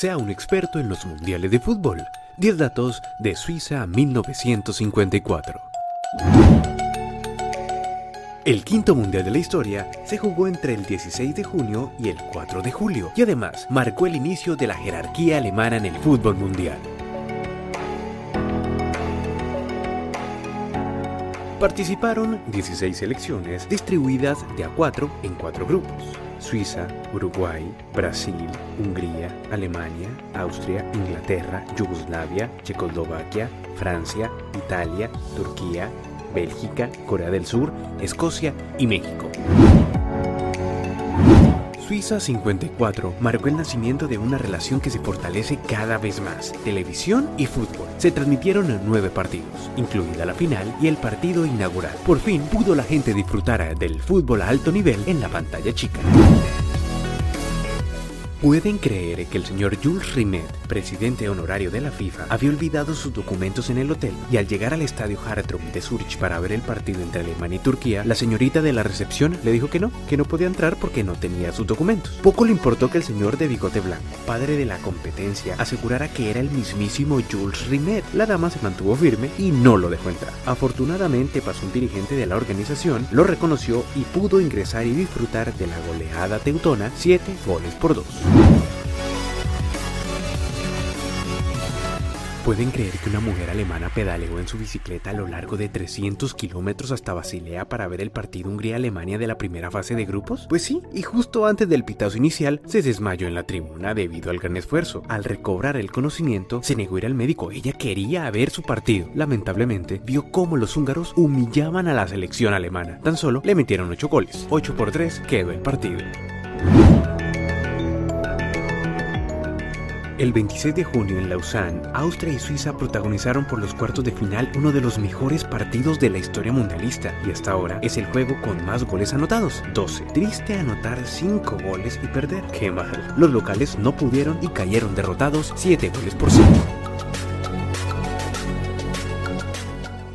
sea un experto en los mundiales de fútbol. 10 datos de Suiza 1954. El quinto mundial de la historia se jugó entre el 16 de junio y el 4 de julio y además marcó el inicio de la jerarquía alemana en el fútbol mundial. Participaron 16 selecciones distribuidas de a 4 en 4 grupos. Suiza, Uruguay, Brasil, Hungría, Alemania, Austria, Inglaterra, Yugoslavia, Checoslovaquia, Francia, Italia, Turquía, Bélgica, Corea del Sur, Escocia y México. Suiza 54 marcó el nacimiento de una relación que se fortalece cada vez más. Televisión y fútbol. Se transmitieron nueve partidos, incluida la final y el partido inaugural. Por fin pudo la gente disfrutar del fútbol a alto nivel en la pantalla chica. ¿Pueden creer que el señor Jules Rimet, presidente honorario de la FIFA, había olvidado sus documentos en el hotel y al llegar al estadio Hartrum de Zurich para ver el partido entre Alemania y Turquía, la señorita de la recepción le dijo que no, que no podía entrar porque no tenía sus documentos? Poco le importó que el señor de bigote blanco, padre de la competencia, asegurara que era el mismísimo Jules Rimet. La dama se mantuvo firme y no lo dejó entrar. Afortunadamente pasó un dirigente de la organización, lo reconoció y pudo ingresar y disfrutar de la goleada teutona 7 goles por 2. ¿Pueden creer que una mujer alemana pedaleó en su bicicleta a lo largo de 300 kilómetros hasta Basilea para ver el partido Hungría-Alemania de la primera fase de grupos? Pues sí, y justo antes del pitazo inicial se desmayó en la tribuna debido al gran esfuerzo. Al recobrar el conocimiento, se negó a ir al médico. Ella quería ver su partido. Lamentablemente, vio cómo los húngaros humillaban a la selección alemana. Tan solo le metieron 8 goles. 8 por 3 quedó el partido. El 26 de junio en Lausanne, Austria y Suiza protagonizaron por los cuartos de final uno de los mejores partidos de la historia mundialista y hasta ahora es el juego con más goles anotados, 12. Triste anotar 5 goles y perder, qué mal. Los locales no pudieron y cayeron derrotados 7 goles por 5.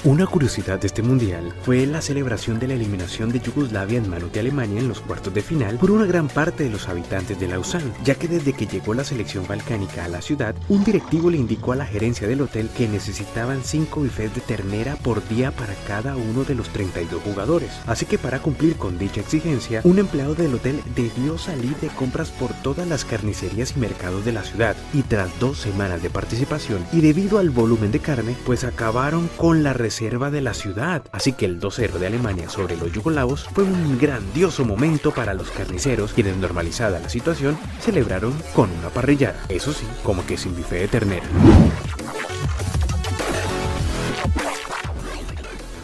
Una curiosidad de este mundial fue la celebración de la eliminación de Yugoslavia en manos de Alemania en los cuartos de final por una gran parte de los habitantes de Lausanne, ya que desde que llegó la selección balcánica a la ciudad, un directivo le indicó a la gerencia del hotel que necesitaban 5 bifes de ternera por día para cada uno de los 32 jugadores. Así que para cumplir con dicha exigencia, un empleado del hotel debió salir de compras por todas las carnicerías y mercados de la ciudad, y tras dos semanas de participación y debido al volumen de carne, pues acabaron con la reserva de la ciudad. Así que el 2-0 de Alemania sobre los yugoslavos fue un grandioso momento para los carniceros, quienes normalizada la situación celebraron con una parrillada. Eso sí, como que sin bife de ternera.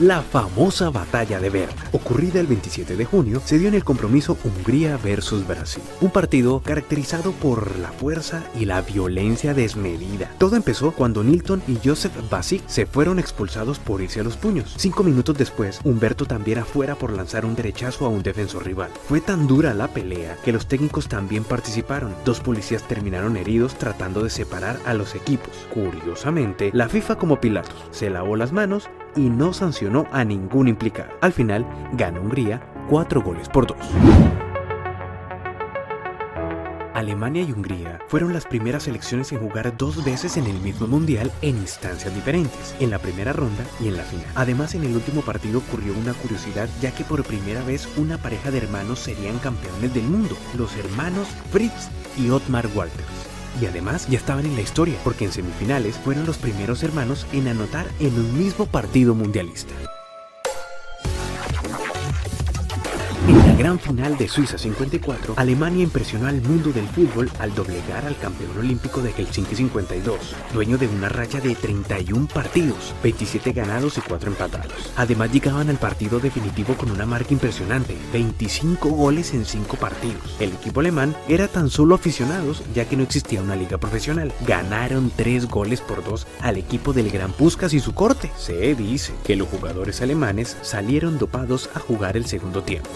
La famosa batalla de Berna, ocurrida el 27 de junio, se dio en el compromiso Hungría versus Brasil, un partido caracterizado por la fuerza y la violencia desmedida. Todo empezó cuando Nilton y Joseph Basic se fueron expulsados por irse a los puños. Cinco minutos después, Humberto también afuera por lanzar un derechazo a un defensor rival. Fue tan dura la pelea que los técnicos también participaron. Dos policías terminaron heridos tratando de separar a los equipos. Curiosamente, la FIFA como Pilatos se lavó las manos y no sancionó a ningún implicado. Al final, ganó Hungría 4 goles por 2. Alemania y Hungría fueron las primeras selecciones en jugar dos veces en el mismo mundial en instancias diferentes, en la primera ronda y en la final. Además, en el último partido ocurrió una curiosidad ya que por primera vez una pareja de hermanos serían campeones del mundo, los hermanos Fritz y Otmar Walters y además ya estaban en la historia, porque en semifinales fueron los primeros hermanos en anotar en un mismo partido mundialista. En la gran final de Suiza 54, Alemania impresionó al mundo del fútbol al doblegar al campeón olímpico de Helsinki 52, dueño de una racha de 31 partidos, 27 ganados y 4 empatados. Además llegaban al partido definitivo con una marca impresionante, 25 goles en 5 partidos. El equipo alemán era tan solo aficionados ya que no existía una liga profesional. Ganaron 3 goles por 2 al equipo del Gran Puskas y su corte. Se dice que los jugadores alemanes salieron dopados a jugar el segundo tiempo.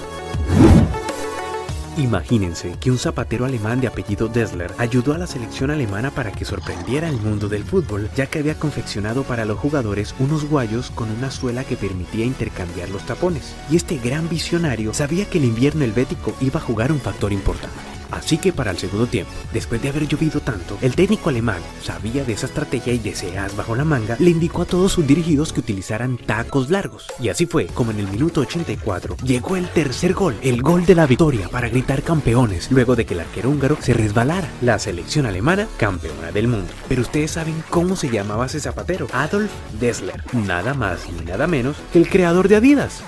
Imagínense que un zapatero alemán de apellido Dessler ayudó a la selección alemana para que sorprendiera al mundo del fútbol, ya que había confeccionado para los jugadores unos guayos con una suela que permitía intercambiar los tapones. Y este gran visionario sabía que el invierno helvético iba a jugar un factor importante. Así que para el segundo tiempo, después de haber llovido tanto, el técnico alemán sabía de esa estrategia y deseas bajo la manga, le indicó a todos sus dirigidos que utilizaran tacos largos. Y así fue, como en el minuto 84, llegó el tercer gol, el gol de la victoria para gritar campeones, luego de que el arquero húngaro se resbalara. La selección alemana, campeona del mundo. Pero ustedes saben cómo se llamaba ese zapatero, Adolf Dessler, nada más ni nada menos que el creador de Adidas.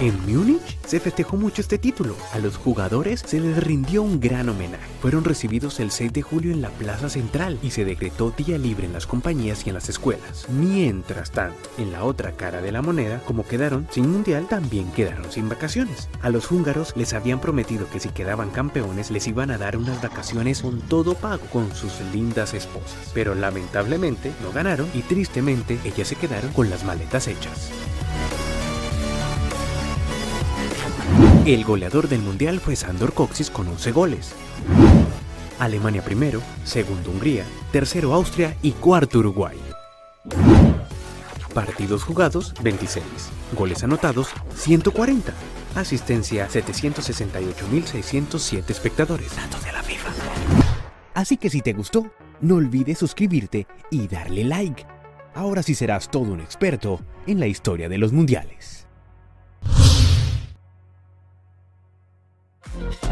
En Múnich se festejó mucho este título. A los jugadores se les rindió un gran homenaje. Fueron recibidos el 6 de julio en la Plaza Central y se decretó día libre en las compañías y en las escuelas. Mientras tanto, en la otra cara de la moneda, como quedaron sin mundial, también quedaron sin vacaciones. A los húngaros les habían prometido que si quedaban campeones les iban a dar unas vacaciones con todo pago con sus lindas esposas. Pero lamentablemente no ganaron y tristemente ellas se quedaron con las maletas hechas. El goleador del mundial fue Sandor Coxis con 11 goles. Alemania primero, segundo Hungría, tercero Austria y cuarto Uruguay. Partidos jugados 26, goles anotados 140, asistencia 768.607 espectadores. Datos de la FIFA. Así que si te gustó, no olvides suscribirte y darle like. Ahora sí serás todo un experto en la historia de los mundiales. Música